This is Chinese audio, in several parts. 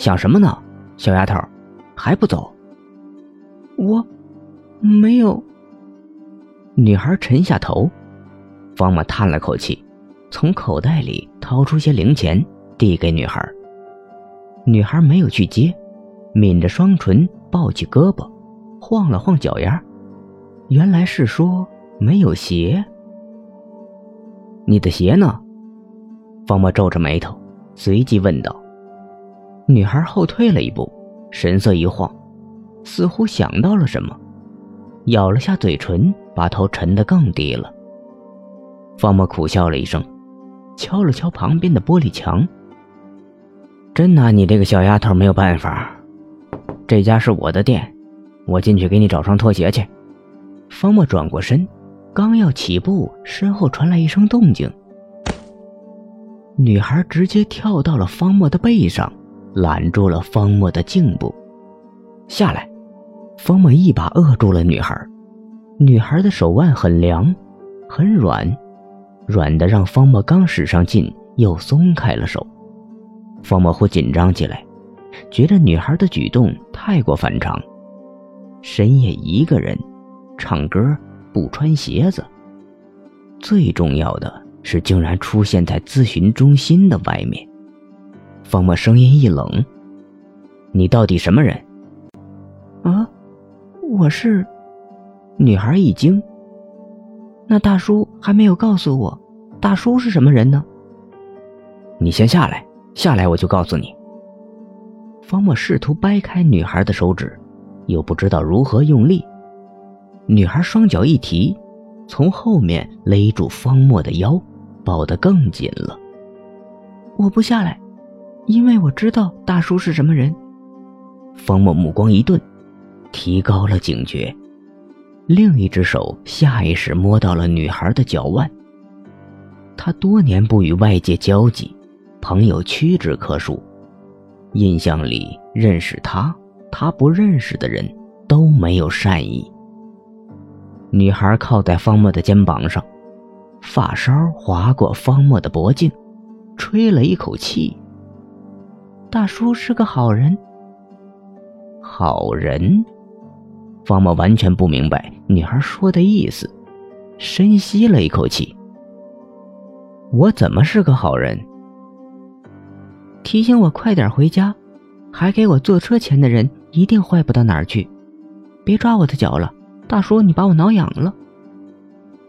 想什么呢，小丫头，还不走？我，没有。女孩沉下头，方木叹了口气，从口袋里掏出些零钱，递给女孩。女孩没有去接，抿着双唇，抱起胳膊，晃了晃脚丫。原来是说没有鞋。你的鞋呢？方木皱着眉头，随即问道。女孩后退了一步，神色一晃，似乎想到了什么，咬了下嘴唇，把头沉得更低了。方木苦笑了一声，敲了敲旁边的玻璃墙。真拿你这个小丫头没有办法。这家是我的店，我进去给你找双拖鞋去。方墨转过身，刚要起步，身后传来一声动静。女孩直接跳到了方墨的背上，拦住了方墨的颈部。下来，方墨一把扼住了女孩。女孩的手腕很凉，很软，软的让方墨刚使上劲，又松开了手。方莫忽紧张起来，觉得女孩的举动太过反常。深夜一个人唱歌不穿鞋子，最重要的是竟然出现在咨询中心的外面。方莫声音一冷：“你到底什么人？”啊，我是。女孩一惊：“那大叔还没有告诉我，大叔是什么人呢？”你先下来。下来，我就告诉你。方墨试图掰开女孩的手指，又不知道如何用力。女孩双脚一提，从后面勒住方墨的腰，抱得更紧了。我不下来，因为我知道大叔是什么人。方墨目光一顿，提高了警觉，另一只手下意识摸到了女孩的脚腕。他多年不与外界交际。朋友屈指可数，印象里认识他、他不认识的人都没有善意。女孩靠在方墨的肩膀上，发梢划过方墨的脖颈，吹了一口气。大叔是个好人。好人？方墨完全不明白女孩说的意思，深吸了一口气。我怎么是个好人？提醒我快点回家，还给我坐车钱的人一定坏不到哪儿去。别抓我的脚了，大叔，你把我挠痒了。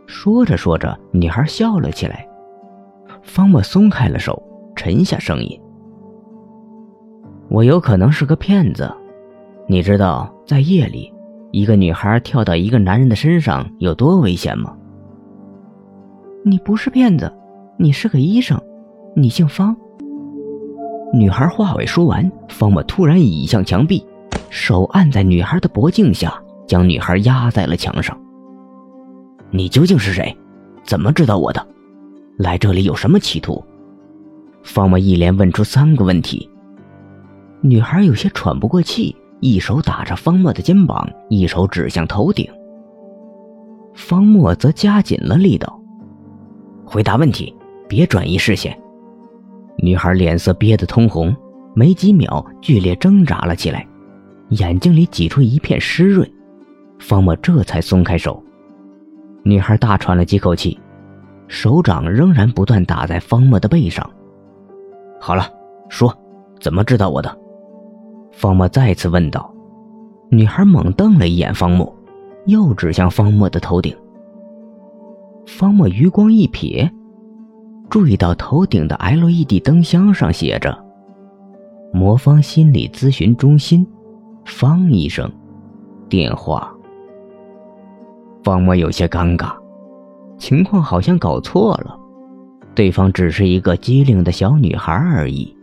说着说着，女孩笑了起来。方墨松开了手，沉下声音：“我有可能是个骗子。你知道在夜里，一个女孩跳到一个男人的身上有多危险吗？”你不是骗子，你是个医生，你姓方。女孩话未说完，方某突然倚向墙壁，手按在女孩的脖颈下，将女孩压在了墙上。你究竟是谁？怎么知道我的？来这里有什么企图？方某一连问出三个问题。女孩有些喘不过气，一手打着方墨的肩膀，一手指向头顶。方墨则加紧了力道，回答问题，别转移视线。女孩脸色憋得通红，没几秒剧烈挣扎了起来，眼睛里挤出一片湿润。方墨这才松开手。女孩大喘了几口气，手掌仍然不断打在方墨的背上。好了，说，怎么知道我的？方墨再次问道。女孩猛瞪了一眼方墨，又指向方墨的头顶。方墨余光一瞥。注意到头顶的 LED 灯箱上写着“魔方心理咨询中心，方医生，电话。”方墨有些尴尬，情况好像搞错了，对方只是一个机灵的小女孩而已。